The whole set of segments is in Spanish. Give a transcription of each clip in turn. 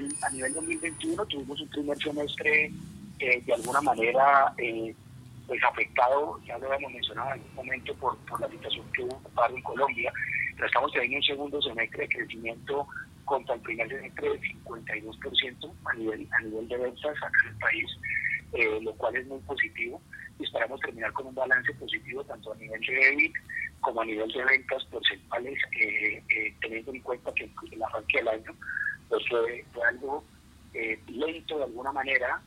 nivel, a nivel 2021 tuvimos un primer semestre eh, de alguna manera eh, pues afectado, ya lo habíamos mencionado en algún momento, por, por la situación que hubo en Colombia, pero estamos teniendo un segundo semestre de crecimiento contra el primer semestre del 52% a nivel, a nivel de ventas acá en el país, eh, lo cual es muy positivo. Y esperamos terminar con un balance positivo tanto a nivel de EBIT como a nivel de ventas porcentuales, eh, eh, teniendo en cuenta que el arranque del año pues fue, algo lento de alguna manera,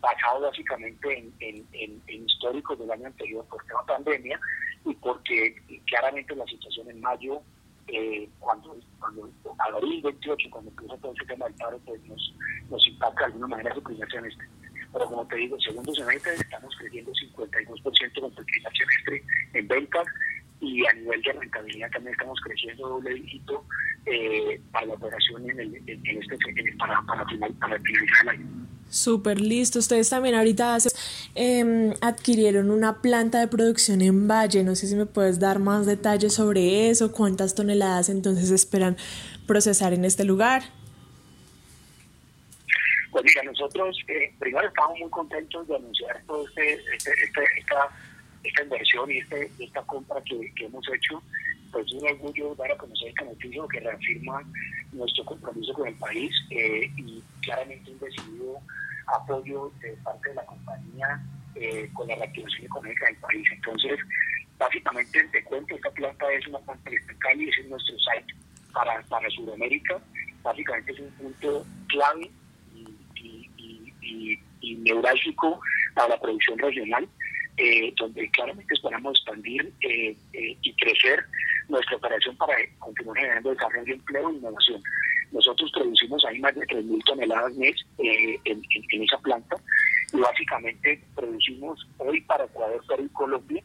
basado básicamente en, en, históricos del año anterior por tema pandemia y porque claramente la situación en mayo eh, cuando, cuando abril 28, cuando empieza todo ese tema del paro, pues nos, nos impacta de alguna manera su primer semestre. Pero como te digo, segundo semestre estamos creciendo 52% contra el primer semestre en ventas y a nivel de rentabilidad también estamos creciendo doble dígito eh, para la operación en, el, en este, para, para, final, para finalizar el año. Súper listo. Ustedes también ahorita eh, adquirieron una planta de producción en Valle. No sé si me puedes dar más detalles sobre eso, cuántas toneladas entonces esperan procesar en este lugar. Pues mira, nosotros eh, primero estamos muy contentos de anunciar toda este, este, este, esta, esta inversión y este, esta compra que, que hemos hecho. Pues es un orgullo dar a conocer esta noticia que reafirma nuestro compromiso con el país eh, y claramente un decidido apoyo de parte de la compañía eh, con la reactivación económica del país. Entonces, básicamente, te cuento, esta planta es una planta de Cali, es nuestro site para, para Sudamérica. Básicamente es un punto clave y, y, y, neurálgico para la producción regional. Eh, donde claramente esperamos expandir eh, y crecer nuestra operación para continuar generando desarrollo, empleo e innovación. Nosotros producimos ahí más de 3.000 toneladas mes eh, en, esa planta y básicamente producimos hoy para Ecuador, Perú y Colombia